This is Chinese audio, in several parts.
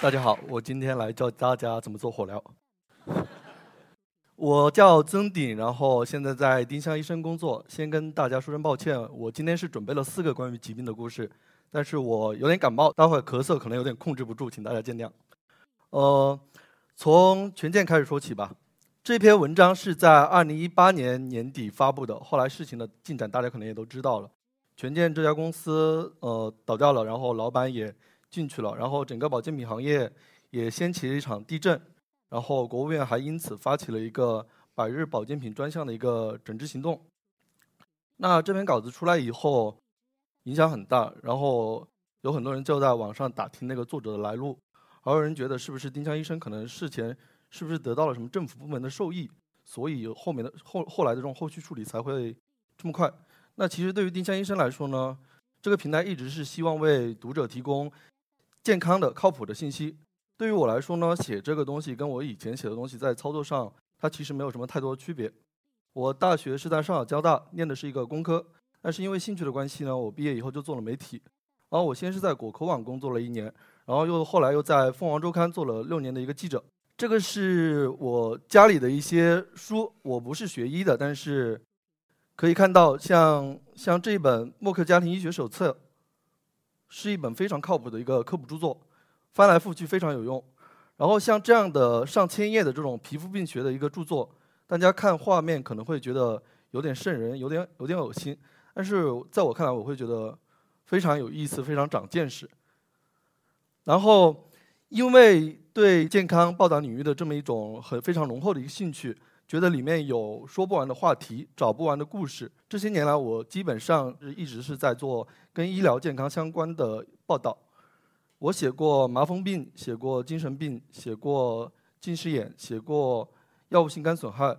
大家好，我今天来教大家怎么做火疗。我叫曾鼎，然后现在在丁香医生工作。先跟大家说声抱歉，我今天是准备了四个关于疾病的故事，但是我有点感冒，待会咳嗽可能有点控制不住，请大家见谅。呃，从权健开始说起吧。这篇文章是在二零一八年年底发布的，后来事情的进展大家可能也都知道了。权健这家公司呃倒掉了，然后老板也进去了，然后整个保健品行业也掀起了一场地震。然后国务院还因此发起了一个百日保健品专项的一个整治行动。那这篇稿子出来以后，影响很大，然后有很多人就在网上打听那个作者的来路，还有人觉得是不是丁香医生可能事前是不是得到了什么政府部门的授意，所以后面的后后来的这种后续处理才会这么快。那其实对于丁香医生来说呢，这个平台一直是希望为读者提供健康的、靠谱的信息。对于我来说呢，写这个东西跟我以前写的东西在操作上，它其实没有什么太多的区别。我大学是在上海交大念的是一个工科，但是因为兴趣的关系呢，我毕业以后就做了媒体。然后我先是在果壳网工作了一年，然后又后来又在凤凰周刊做了六年的一个记者。这个是我家里的一些书，我不是学医的，但是可以看到，像像这本《默克家庭医学手册》，是一本非常靠谱的一个科普著作。翻来覆去非常有用，然后像这样的上千页的这种皮肤病学的一个著作，大家看画面可能会觉得有点瘆人，有点有点恶心，但是在我看来，我会觉得非常有意思，非常长见识。然后，因为对健康报道领域的这么一种很非常浓厚的一个兴趣，觉得里面有说不完的话题，找不完的故事。这些年来，我基本上是一直是在做跟医疗健康相关的报道。我写过麻风病，写过精神病，写过近视眼，写过药物性肝损害。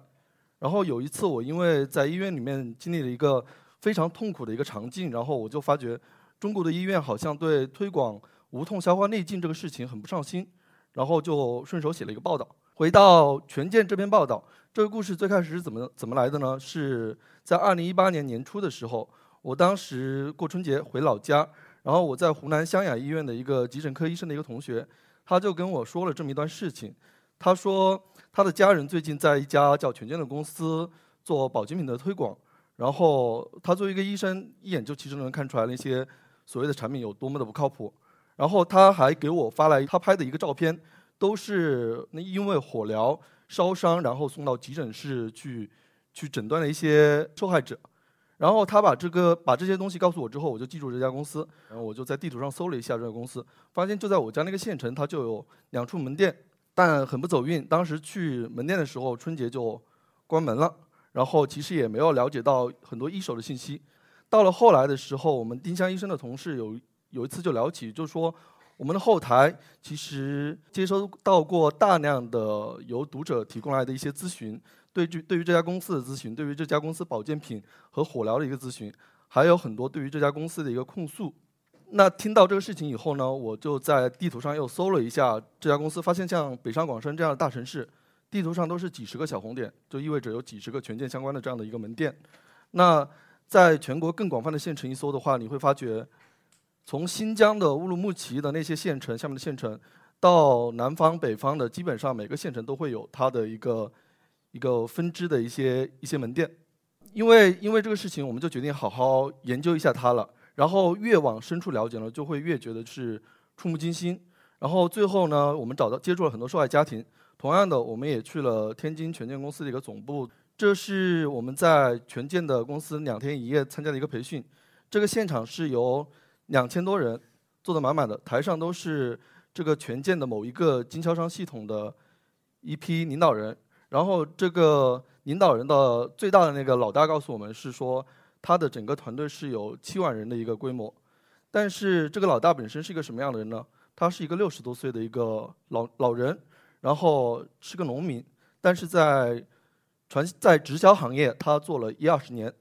然后有一次，我因为在医院里面经历了一个非常痛苦的一个场景，然后我就发觉中国的医院好像对推广无痛消化内镜这个事情很不上心，然后就顺手写了一个报道。回到权健这篇报道，这个故事最开始是怎么怎么来的呢？是在二零一八年年初的时候，我当时过春节回老家。然后我在湖南湘雅医院的一个急诊科医生的一个同学，他就跟我说了这么一段事情。他说他的家人最近在一家叫权健的公司做保健品的推广，然后他作为一个医生，一眼就其实能看出来那些所谓的产品有多么的不靠谱。然后他还给我发来他拍的一个照片，都是那因为火疗烧伤，然后送到急诊室去去诊断的一些受害者。然后他把这个把这些东西告诉我之后，我就记住这家公司。然后我就在地图上搜了一下这个公司，发现就在我家那个县城，它就有两处门店，但很不走运。当时去门店的时候，春节就关门了。然后其实也没有了解到很多一手的信息。到了后来的时候，我们丁香医生的同事有有一次就聊起，就说我们的后台其实接收到过大量的由读者提供来的一些咨询。对于对于这家公司的咨询，对于这家公司保健品和火疗的一个咨询，还有很多对于这家公司的一个控诉。那听到这个事情以后呢，我就在地图上又搜了一下这家公司，发现像北上广深这样的大城市，地图上都是几十个小红点，就意味着有几十个权健相关的这样的一个门店。那在全国更广泛的县城一搜的话，你会发觉，从新疆的乌鲁木齐的那些县城下面的县城，到南方北方的，基本上每个县城都会有它的一个。一个分支的一些一些门店，因为因为这个事情，我们就决定好好研究一下它了。然后越往深处了解呢，就会越觉得是触目惊心。然后最后呢，我们找到接触了很多受害家庭。同样的，我们也去了天津权健公司的一个总部，这是我们在权健的公司两天一夜参加的一个培训。这个现场是由两千多人坐得满满的，台上都是这个权健的某一个经销商系统的一批领导人。然后这个领导人的最大的那个老大告诉我们是说，他的整个团队是有七万人的一个规模，但是这个老大本身是一个什么样的人呢？他是一个六十多岁的一个老老人，然后是个农民，但是在传在直销行业他做了一二十年。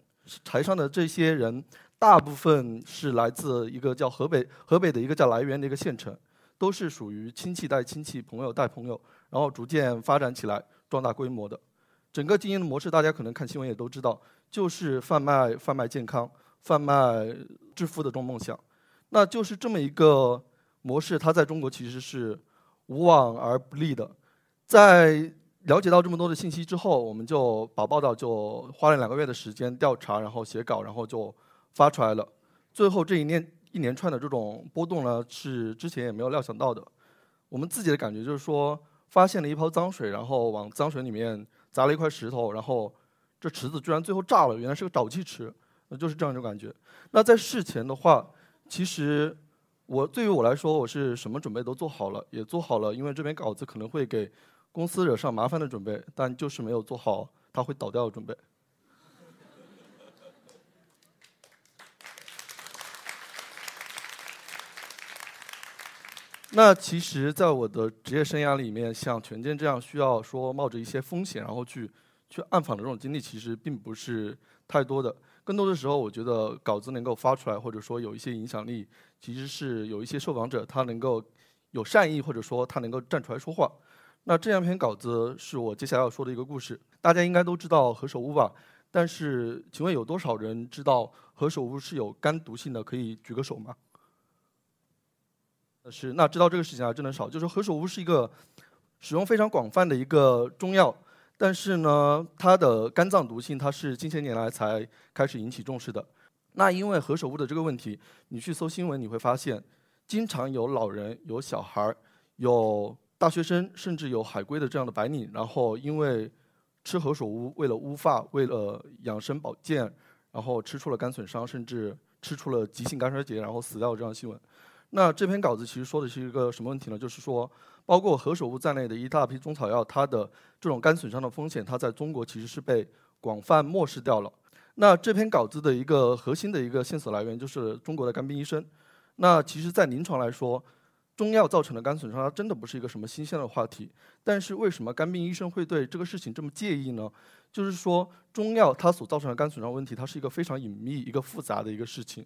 台上的这些人大部分是来自一个叫河北河北的一个叫涞源的一个县城，都是属于亲戚带亲戚，朋友带朋友，然后逐渐发展起来。壮大规模的，整个经营的模式，大家可能看新闻也都知道，就是贩卖贩卖健康、贩卖致富的这种梦想。那就是这么一个模式，它在中国其实是无往而不利的。在了解到这么多的信息之后，我们就把报道就花了两个月的时间调查，然后写稿，然后就发出来了。最后这一年一连串的这种波动呢，是之前也没有料想到的。我们自己的感觉就是说，发现了一泡脏水，然后往脏水里面砸了一块石头，然后这池子居然最后炸了，原来是个沼气池，那就是这样一种感觉。那在事前的话，其实我对于我来说，我是什么准备都做好了，也做好了，因为这篇稿子可能会给公司惹上麻烦的准备，但就是没有做好它会倒掉的准备。那其实，在我的职业生涯里面，像权健这样需要说冒着一些风险，然后去去暗访的这种经历，其实并不是太多的。更多的时候，我觉得稿子能够发出来，或者说有一些影响力，其实是有一些受访者他能够有善意，或者说他能够站出来说话。那这样一篇稿子是我接下来要说的一个故事。大家应该都知道何首乌吧？但是，请问有多少人知道何首乌是有肝毒性的？可以举个手吗？是，那知道这个事情还真的少。就是何首乌是一个使用非常广泛的一个中药，但是呢，它的肝脏毒性它是近些年来才开始引起重视的。那因为何首乌的这个问题，你去搜新闻你会发现，经常有老人、有小孩、有大学生，甚至有海归的这样的白领，然后因为吃何首乌，为了乌发，为了养生保健，然后吃出了肝损伤，甚至吃出了急性肝衰竭，然后死掉这样的新闻。那这篇稿子其实说的是一个什么问题呢？就是说，包括何首乌在内的一大批中草药，它的这种肝损伤的风险，它在中国其实是被广泛漠视掉了。那这篇稿子的一个核心的一个线索来源就是中国的肝病医生。那其实，在临床来说，中药造成的肝损伤，它真的不是一个什么新鲜的话题。但是为什么肝病医生会对这个事情这么介意呢？就是说，中药它所造成的肝损伤问题，它是一个非常隐秘、一个复杂的一个事情。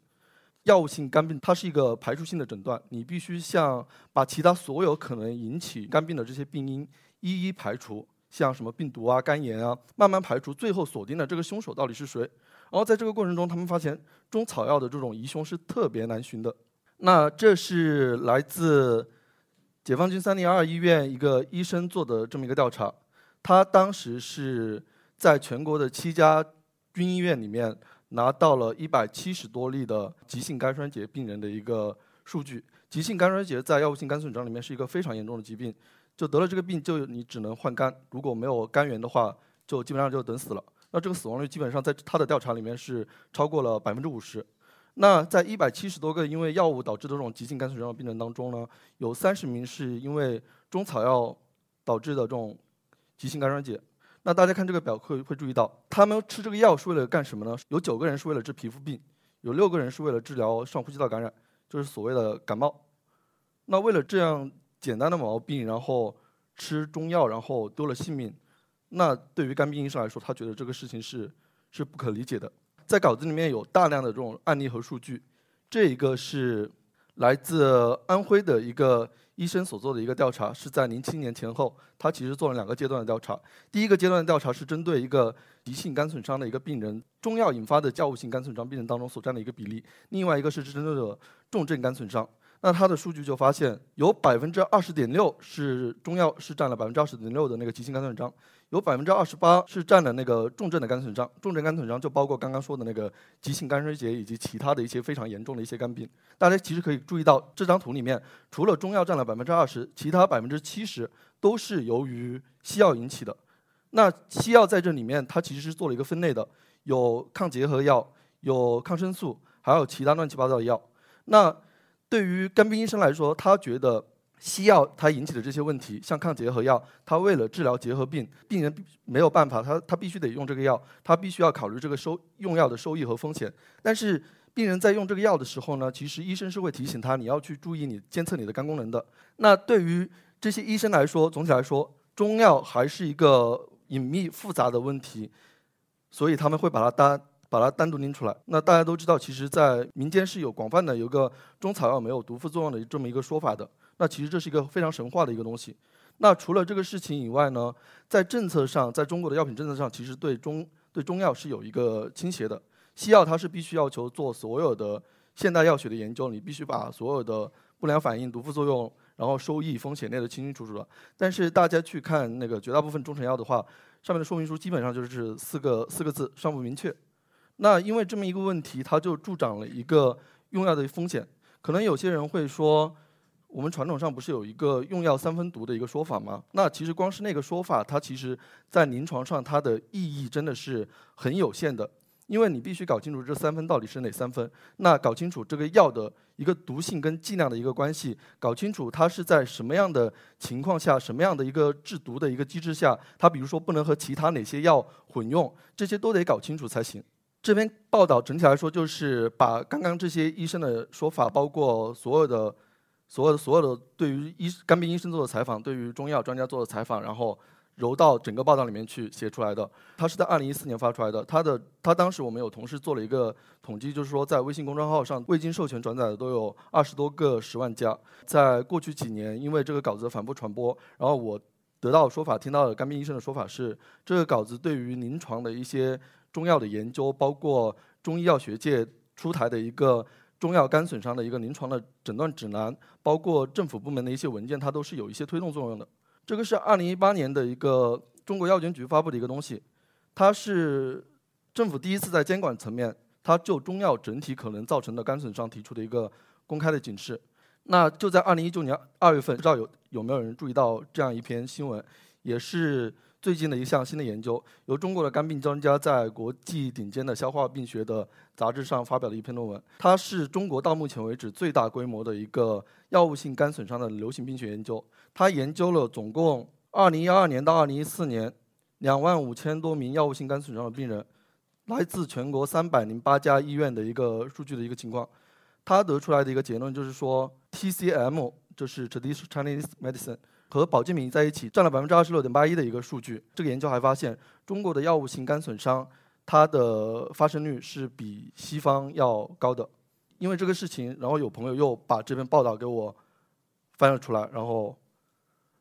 药物性肝病，它是一个排除性的诊断，你必须像把其他所有可能引起肝病的这些病因一一排除，像什么病毒啊、肝炎啊，慢慢排除，最后锁定了这个凶手到底是谁。然后在这个过程中，他们发现中草药的这种疑凶是特别难寻的。那这是来自解放军三零二医院一个医生做的这么一个调查，他当时是在全国的七家军医院里面。拿到了一百七十多例的急性肝衰竭病人的一个数据。急性肝衰竭在药物性肝损伤里面是一个非常严重的疾病，就得了这个病就你只能换肝，如果没有肝源的话，就基本上就等死了。那这个死亡率基本上在他的调查里面是超过了百分之五十。那在一百七十多个因为药物导致的这种急性肝损伤的病人当中呢，有三十名是因为中草药导致的这种急性肝衰竭。那大家看这个表会会注意到，他们吃这个药是为了干什么呢？有九个人是为了治皮肤病，有六个人是为了治疗上呼吸道感染，就是所谓的感冒。那为了这样简单的毛病，然后吃中药，然后丢了性命，那对于肝病医生来说，他觉得这个事情是是不可理解的。在稿子里面有大量的这种案例和数据，这一个是来自安徽的一个。医生所做的一个调查是在零七年前后，他其实做了两个阶段的调查。第一个阶段的调查是针对一个急性肝损伤的一个病人，中药引发的药物性肝损伤病人当中所占的一个比例；另外一个是针对的重症肝损伤。那他的数据就发现，有百分之二十点六是中药是占了百分之二十点六的那个急性肝损伤，有百分之二十八是占了那个重症的肝损伤。重症肝损伤就包括刚刚说的那个急性肝衰竭以及其他的一些非常严重的一些肝病。大家其实可以注意到这张图里面，除了中药占了百分之二十，其他百分之七十都是由于西药引起的。那西药在这里面，它其实是做了一个分类的，有抗结核药，有抗生素，还有其他乱七八糟的药。那对于肝病医生来说，他觉得西药它引起的这些问题，像抗结核药，他为了治疗结核病，病人没有办法，他他必须得用这个药，他必须要考虑这个收用药的收益和风险。但是病人在用这个药的时候呢，其实医生是会提醒他，你要去注意你监测你的肝功能的。那对于这些医生来说，总体来说，中药还是一个隐秘复杂的问题，所以他们会把它单。把它单独拎出来。那大家都知道，其实，在民间是有广泛的有一个中草药没有毒副作用的这么一个说法的。那其实这是一个非常神话的一个东西。那除了这个事情以外呢，在政策上，在中国的药品政策上，其实对中对中药是有一个倾斜的。西药它是必须要求做所有的现代药学的研究，你必须把所有的不良反应、毒副作用，然后收益、风险列得清清楚楚的。但是大家去看那个绝大部分中成药的话，上面的说明书基本上就是四个四个字：尚不明确。那因为这么一个问题，它就助长了一个用药的风险。可能有些人会说，我们传统上不是有一个用药三分毒的一个说法吗？那其实光是那个说法，它其实在临床上它的意义真的是很有限的。因为你必须搞清楚这三分到底是哪三分，那搞清楚这个药的一个毒性跟剂量的一个关系，搞清楚它是在什么样的情况下、什么样的一个制毒的一个机制下，它比如说不能和其他哪些药混用，这些都得搞清楚才行。这篇报道整体来说就是把刚刚这些医生的说法，包括所有的、所有的、所有的对于医肝病医生做的采访，对于中药专家做的采访，然后。揉到整个报道里面去写出来的，它是在二零一四年发出来的。它的它当时我们有同事做了一个统计，就是说在微信公众号上未经授权转载的都有二十多个十万加。在过去几年，因为这个稿子反复传播，然后我得到说法，听到的肝病医生的说法是，这个稿子对于临床的一些中药的研究，包括中医药学界出台的一个中药肝损伤的一个临床的诊断指南，包括政府部门的一些文件，它都是有一些推动作用的。这个是二零一八年的一个中国药监局发布的一个东西，它是政府第一次在监管层面，它就中药整体可能造成的肝损伤提出的一个公开的警示。那就在二零一九年二月份，不知道有有没有人注意到这样一篇新闻，也是最近的一项新的研究，由中国的肝病专家在国际顶尖的消化病学的杂志上发表的一篇论文。它是中国到目前为止最大规模的一个药物性肝损伤的流行病学研究。它研究了总共二零一二年到二零一四年两万五千多名药物性肝损伤的病人，来自全国三百零八家医院的一个数据的一个情况。它得出来的一个结论就是说，TCM 就是 Traditional Chinese Medicine 和保健品在一起占了百分之二十六点八一的一个数据。这个研究还发现，中国的药物性肝损伤它的发生率是比西方要高的。因为这个事情，然后有朋友又把这篇报道给我翻了出来，然后。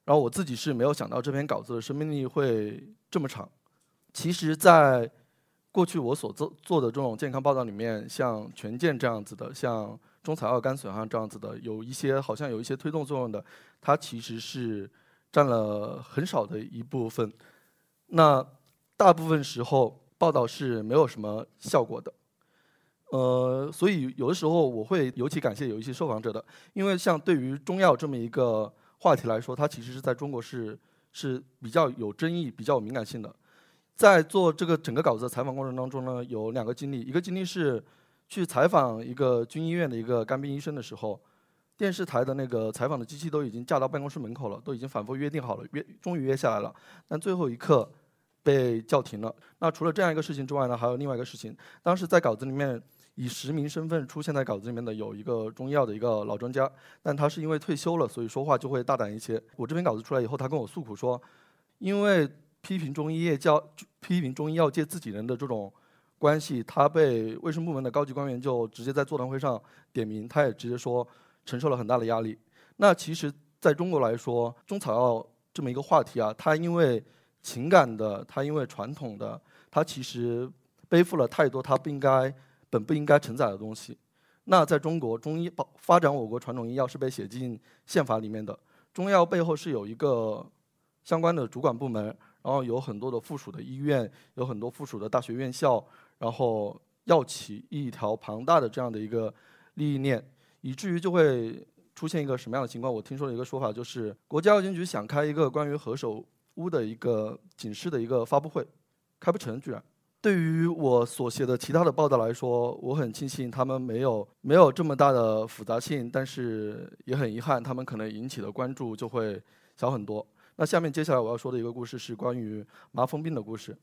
然后我自己是没有想到这篇稿子的生命力会这么长。其实，在过去我所做做的这种健康报道里面，像权健这样子的，像中草药肝损伤这样子的，有一些好像有一些推动作用的，它其实是占了很少的一部分。那大部分时候报道是没有什么效果的。呃，所以有的时候我会尤其感谢有一些受访者的，因为像对于中药这么一个。话题来说，它其实是在中国是是比较有争议、比较有敏感性的。在做这个整个稿子的采访过程当中呢，有两个经历。一个经历是去采访一个军医院的一个肝病医生的时候，电视台的那个采访的机器都已经架到办公室门口了，都已经反复约定好了，约终于约下来了，但最后一刻被叫停了。那除了这样一个事情之外呢，还有另外一个事情，当时在稿子里面。以实名身份出现在稿子里面的有一个中医药的一个老专家，但他是因为退休了，所以说话就会大胆一些。我这篇稿子出来以后，他跟我诉苦说，因为批评中医业教批评中医药界自己人的这种关系，他被卫生部门的高级官员就直接在座谈会上点名，他也直接说承受了很大的压力。那其实在中国来说，中草药这么一个话题啊，它因为情感的，它因为传统的，它其实背负了太多它不应该。本不应该承载的东西，那在中国，中医保发展我国传统医药是被写进宪法里面的。中药背后是有一个相关的主管部门，然后有很多的附属的医院，有很多附属的大学院校，然后要起一条庞大的这样的一个利益链，以至于就会出现一个什么样的情况？我听说了一个说法，就是国家药监局想开一个关于何首乌的一个警示的一个发布会，开不成，居然。对于我所写的其他的报道来说，我很庆幸他们没有没有这么大的复杂性，但是也很遗憾，他们可能引起的关注就会小很多。那下面接下来我要说的一个故事是关于麻风病的故事。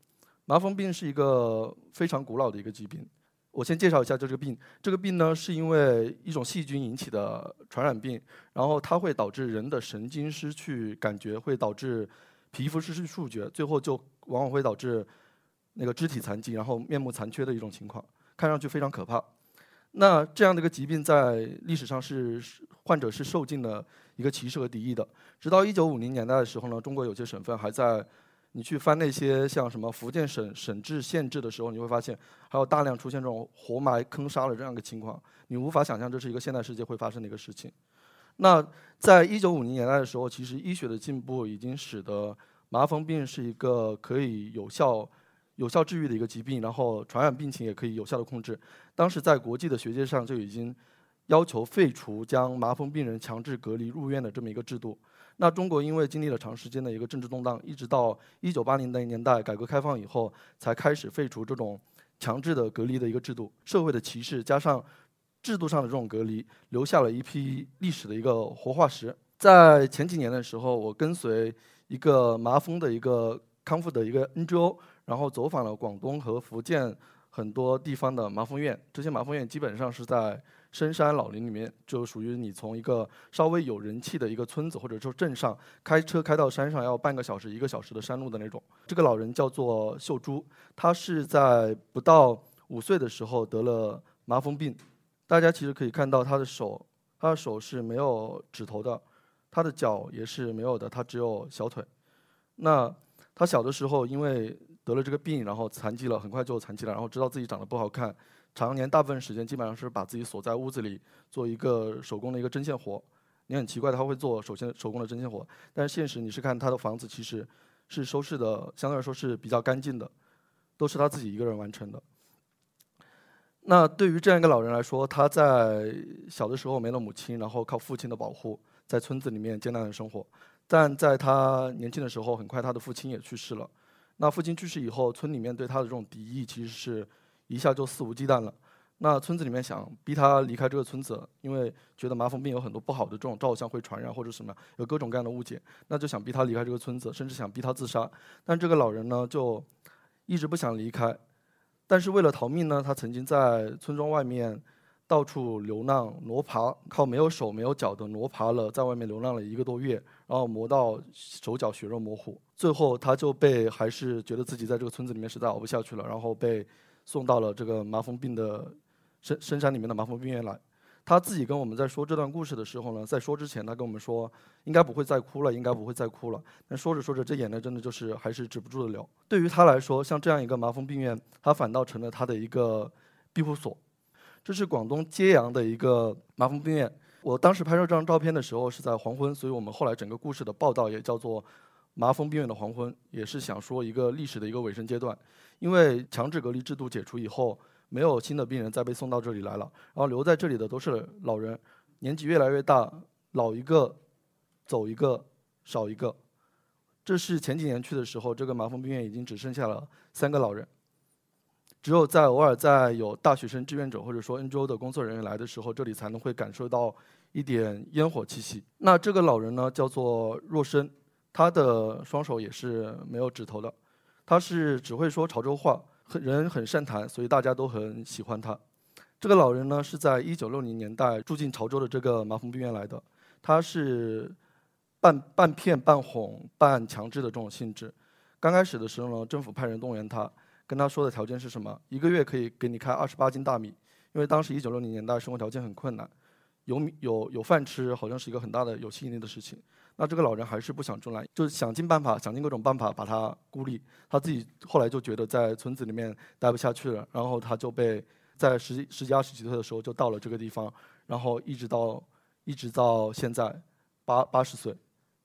麻风病是一个非常古老的一个疾病。我先介绍一下这个病。这个病呢是因为一种细菌引起的传染病，然后它会导致人的神经失去感觉，会导致皮肤失去触觉，最后就往往会导致。那个肢体残疾，然后面目残缺的一种情况，看上去非常可怕。那这样的一个疾病在历史上是患者是受尽了一个歧视和敌意的。直到一九五零年代的时候呢，中国有些省份还在，你去翻那些像什么福建省省制县制的时候，你会发现还有大量出现这种活埋坑杀的这样一个情况。你无法想象这是一个现代世界会发生的一个事情。那在一九五零年代的时候，其实医学的进步已经使得麻风病是一个可以有效、有效治愈的一个疾病，然后传染病情也可以有效的控制。当时在国际的学界上就已经要求废除将麻风病人强制隔离入院的这么一个制度。那中国因为经历了长时间的一个政治动荡，一直到一九八零年代改革开放以后，才开始废除这种强制的隔离的一个制度。社会的歧视加上制度上的这种隔离，留下了一批历史的一个活化石。在前几年的时候，我跟随一个麻风的一个康复的一个 NGO，然后走访了广东和福建很多地方的麻风院。这些麻风院基本上是在深山老林里面，就属于你从一个稍微有人气的一个村子或者说镇上开车开到山上要半个小时、一个小时的山路的那种。这个老人叫做秀珠，他是在不到五岁的时候得了麻风病。大家其实可以看到他的手，他的手是没有指头的，他的脚也是没有的，他只有小腿。那他小的时候因为得了这个病，然后残疾了，很快就残疾了，然后知道自己长得不好看，常年大部分时间基本上是把自己锁在屋子里做一个手工的一个针线活。你很奇怪他会做手线手工的针线活，但是现实你是看他的房子其实是收拾的，相对来说是比较干净的，都是他自己一个人完成的。那对于这样一个老人来说，他在小的时候没了母亲，然后靠父亲的保护，在村子里面艰难的生活。但在他年轻的时候，很快他的父亲也去世了。那父亲去世以后，村里面对他的这种敌意其实是一下就肆无忌惮了。那村子里面想逼他离开这个村子，因为觉得麻风病有很多不好的这种照相会传染或者什么，有各种各样的误解，那就想逼他离开这个村子，甚至想逼他自杀。但这个老人呢，就一直不想离开。但是为了逃命呢，他曾经在村庄外面到处流浪挪爬，靠没有手没有脚的挪爬了，在外面流浪了一个多月，然后磨到手脚血肉模糊，最后他就被还是觉得自己在这个村子里面实在熬不下去了，然后被送到了这个麻风病的深深山里面的麻风病院来。他自己跟我们在说这段故事的时候呢，在说之前，他跟我们说应该不会再哭了，应该不会再哭了。但说着说着，这眼泪真的就是还是止不住的流。对于他来说，像这样一个麻风病院，他反倒成了他的一个庇护所。这是广东揭阳的一个麻风病院。我当时拍摄这张照片的时候是在黄昏，所以我们后来整个故事的报道也叫做“麻风病院的黄昏”，也是想说一个历史的一个尾声阶段。因为强制隔离制度解除以后。没有新的病人再被送到这里来了，然后留在这里的都是老人，年纪越来越大，老一个，走一个，少一个。这是前几年去的时候，这个麻风病院已经只剩下了三个老人，只有在偶尔在有大学生志愿者或者说 NGO 的工作人员来的时候，这里才能会感受到一点烟火气息。那这个老人呢，叫做若生，他的双手也是没有指头的，他是只会说潮州话。很人很善谈，所以大家都很喜欢他。这个老人呢，是在一九六零年代住进潮州的这个麻风病院来的。他是半半骗半哄半强制的这种性质。刚开始的时候呢，政府派人动员他，跟他说的条件是什么？一个月可以给你开二十八斤大米，因为当时一九六零年代生活条件很困难，有米有有饭吃，好像是一个很大的有吸引力的事情。那这个老人还是不想出来，就想尽办法，想尽各种办法把他孤立。他自己后来就觉得在村子里面待不下去了，然后他就被在十十几二十几岁的时候就到了这个地方，然后一直到一直到现在八八十岁。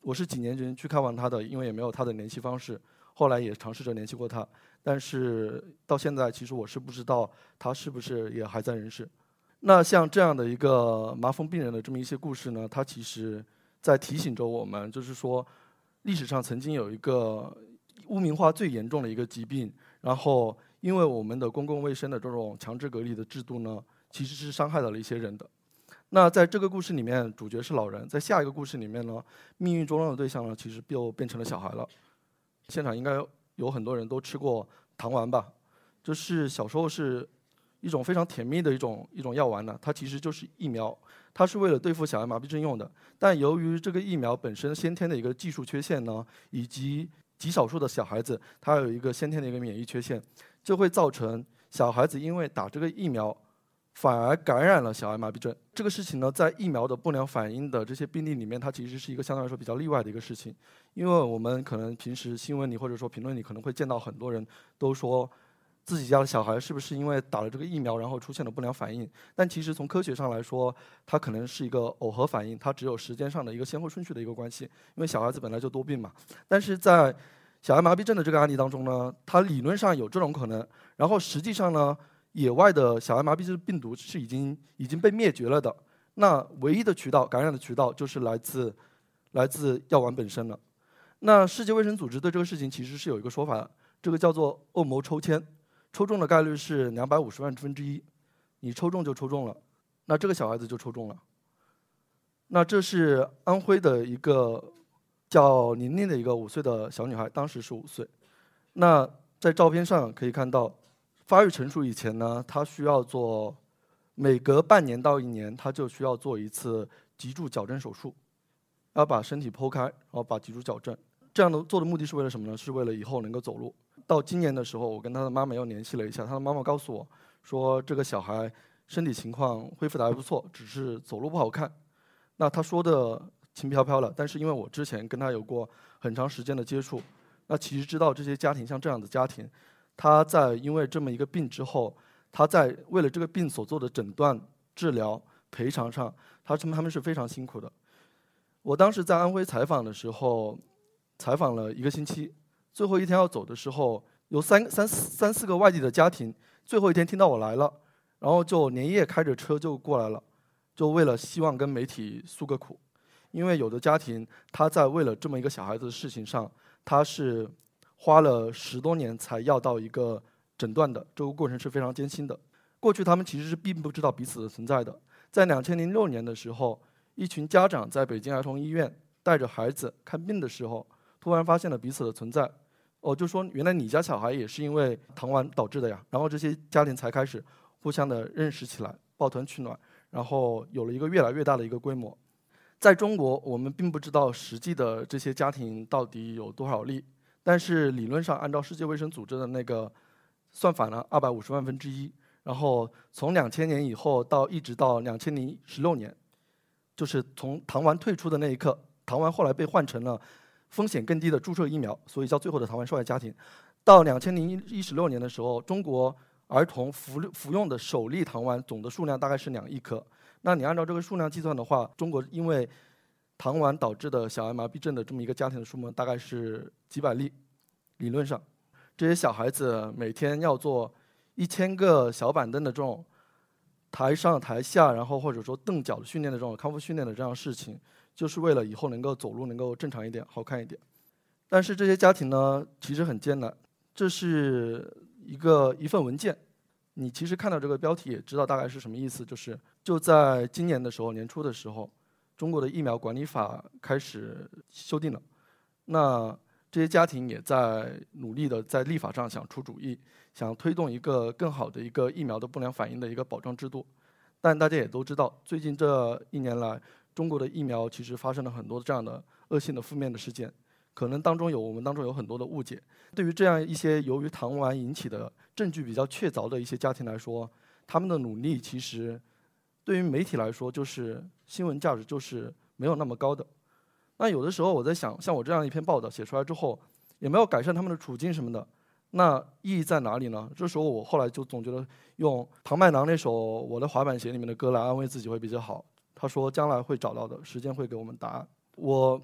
我是几年前去看望他的，因为也没有他的联系方式，后来也尝试着联系过他，但是到现在其实我是不知道他是不是也还在人世。那像这样的一个麻风病人的这么一些故事呢，他其实。在提醒着我们，就是说，历史上曾经有一个污名化最严重的一个疾病，然后因为我们的公共卫生的这种强制隔离的制度呢，其实是伤害到了一些人的。那在这个故事里面，主角是老人；在下一个故事里面呢，命运捉弄的对象呢，其实又变成了小孩了。现场应该有很多人都吃过糖丸吧？就是小时候是一种非常甜蜜的一种一种药丸呢，它其实就是疫苗。它是为了对付小儿麻痹症用的，但由于这个疫苗本身先天的一个技术缺陷呢，以及极少数的小孩子他有一个先天的一个免疫缺陷，就会造成小孩子因为打这个疫苗，反而感染了小儿麻痹症。这个事情呢，在疫苗的不良反应的这些病例里面，它其实是一个相对来说比较例外的一个事情，因为我们可能平时新闻里或者说评论里可能会见到很多人都说，自己家的小孩是不是因为打了这个疫苗，然后出现了不良反应？但其实从科学上来说，它可能是一个耦合反应，它只有时间上的一个先后顺序的一个关系。因为小孩子本来就多病嘛。但是在小儿麻痹症的这个案例当中呢，它理论上有这种可能，然后实际上呢，野外的小儿麻痹症病毒是已经已经被灭绝了的。那唯一的渠道感染的渠道就是来自来自药丸本身了。那世界卫生组织对这个事情其实是有一个说法，这个叫做恶魔抽签。抽中的概率是两百五十万分之一，你抽中就抽中了，那这个小孩子就抽中了。那这是安徽的一个叫宁宁的一个五岁的小女孩，当时是五岁。那在照片上可以看到，发育成熟以前呢，她需要做每隔半年到一年，她就需要做一次脊柱矫正手术，要把身体剖开，然后把脊柱矫正。这样的做的目的是为了什么呢？是为了以后能够走路。到今年的时候，我跟他的妈妈又联系了一下，他的妈妈告诉我，说这个小孩身体情况恢复的还不错，只是走路不好看。那他说的轻飘飘了，但是因为我之前跟他有过很长时间的接触，那其实知道这些家庭像这样的家庭，他在因为这么一个病之后，他在为了这个病所做的诊断、治疗、赔偿上，他他们是非常辛苦的。我当时在安徽采访的时候，采访了一个星期。最后一天要走的时候，有三三三四个外地的家庭，最后一天听到我来了，然后就连夜开着车就过来了，就为了希望跟媒体诉个苦，因为有的家庭他在为了这么一个小孩子的事情上，他是花了十多年才要到一个诊断的，这个过程是非常艰辛的。过去他们其实是并不知道彼此的存在的。在两千零六年的时候，一群家长在北京儿童医院带着孩子看病的时候，突然发现了彼此的存在。哦，就说原来你家小孩也是因为糖丸导致的呀，然后这些家庭才开始互相的认识起来，抱团取暖，然后有了一个越来越大的一个规模。在中国，我们并不知道实际的这些家庭到底有多少例，但是理论上按照世界卫生组织的那个算法呢，二百五十万分之一。然后从两千年以后到一直到两千零十六年，就是从糖丸退出的那一刻，糖丸后来被换成了。风险更低的注射疫苗，所以叫最后的糖丸受害家庭。到两千零一十六年的时候，中国儿童服服用的首例糖丸总的数量大概是两亿颗。那你按照这个数量计算的话，中国因为糖丸导致的小儿麻痹症的这么一个家庭的数目大概是几百例。理论上，这些小孩子每天要做一千个小板凳的这种台上台下，然后或者说蹬脚的训练的这种康复训练的这样事情。就是为了以后能够走路能够正常一点、好看一点，但是这些家庭呢，其实很艰难。这是一个一份文件，你其实看到这个标题也知道大概是什么意思。就是就在今年的时候，年初的时候，中国的疫苗管理法开始修订了。那这些家庭也在努力的在立法上想出主意，想推动一个更好的一个疫苗的不良反应的一个保障制度。但大家也都知道，最近这一年来。中国的疫苗其实发生了很多这样的恶性的负面的事件，可能当中有我们当中有很多的误解。对于这样一些由于糖丸引起的证据比较确凿的一些家庭来说，他们的努力其实对于媒体来说就是新闻价值就是没有那么高的。那有的时候我在想，像我这样一篇报道写出来之后，也没有改善他们的处境什么的，那意义在哪里呢？这时候我后来就总觉得用庞麦郎那首《我的滑板鞋》里面的歌来安慰自己会比较好。他说：“将来会找到的，时间会给我们答案。”我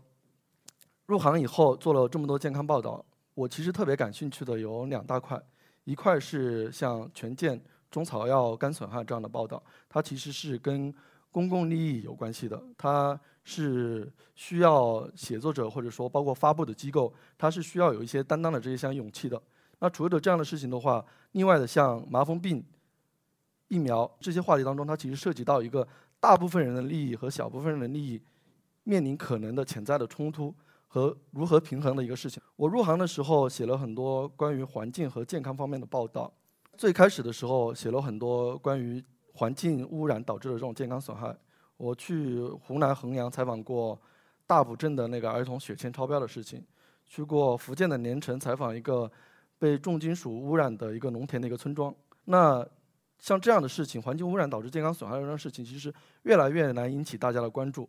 入行以后做了这么多健康报道，我其实特别感兴趣的有两大块，一块是像权健中草药肝损害这样的报道，它其实是跟公共利益有关系的，它是需要写作者或者说包括发布的机构，它是需要有一些担当的这些像勇气的。那除了这样的事情的话，另外的像麻风病疫苗这些话题当中，它其实涉及到一个。大部分人的利益和小部分人的利益面临可能的潜在的冲突和如何平衡的一个事情。我入行的时候写了很多关于环境和健康方面的报道。最开始的时候写了很多关于环境污染导致的这种健康损害。我去湖南衡阳采访过大埔镇的那个儿童血铅超标的事情，去过福建的连城采访一个被重金属污染的一个农田的一个村庄。那像这样的事情，环境污染导致健康损害的这样事情，其实越来越难引起大家的关注，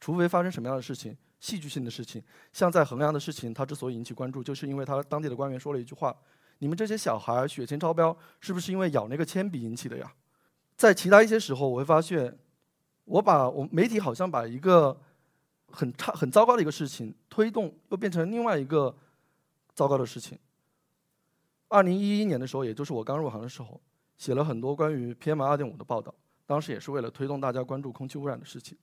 除非发生什么样的事情，戏剧性的事情。像在衡阳的事情，它之所以引起关注，就是因为他当地的官员说了一句话：“你们这些小孩血铅超标，是不是因为咬那个铅笔引起的呀？在其他一些时候，我会发现，我把我媒体好像把一个很差、很糟糕的一个事情推动，又变成另外一个糟糕的事情。二零一一年的时候，也就是我刚入行的时候，写了很多关于 PM 二点五的报道，当时也是为了推动大家关注空气污染的事情。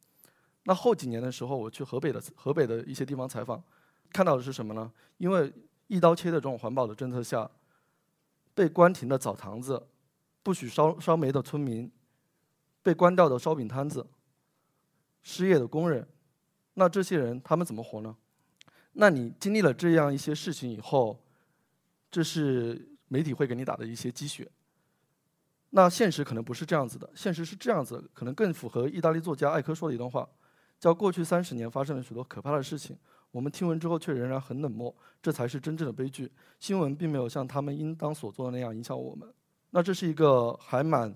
那后几年的时候，我去河北的河北的一些地方采访，看到的是什么呢？因为一刀切的这种环保的政策下，被关停的澡堂子，不许烧烧煤的村民，被关掉的烧饼摊子，失业的工人，那这些人他们怎么活呢？那你经历了这样一些事情以后，这是媒体会给你打的一些鸡血。那现实可能不是这样子的，现实是这样子，可能更符合意大利作家艾科说的一段话。叫过去三十年发生了许多可怕的事情，我们听闻之后却仍然很冷漠，这才是真正的悲剧。新闻并没有像他们应当所做的那样影响我们。那这是一个还蛮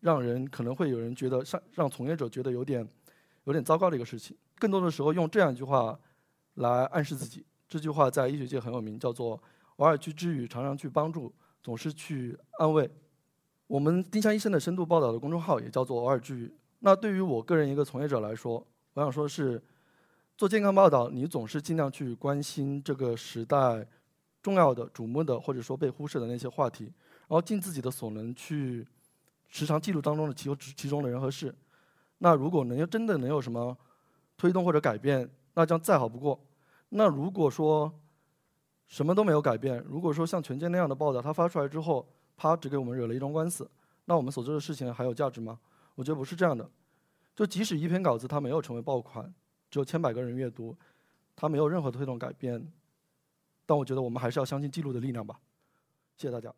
让人可能会有人觉得让让从业者觉得有点有点糟糕的一个事情。更多的时候用这样一句话来暗示自己，这句话在医学界很有名，叫做“偶尔去治愈，常常去帮助，总是去安慰”。我们丁香医生的深度报道的公众号也叫做“偶尔治愈”。那对于我个人一个从业者来说，我想说的是，做健康报道，你总是尽量去关心这个时代重要的、瞩目的，或者说被忽视的那些话题，然后尽自己的所能去时常记录当中的其其中的人和事。那如果能真的能有什么推动或者改变，那将再好不过。那如果说什么都没有改变，如果说像权健那样的报道，它发出来之后，他，只给我们惹了一桩官司，那我们所做的事情还有价值吗？我觉得不是这样的。就即使一篇稿子它没有成为爆款，只有千百个人阅读，它没有任何推动改变，但我觉得我们还是要相信记录的力量吧。谢谢大家。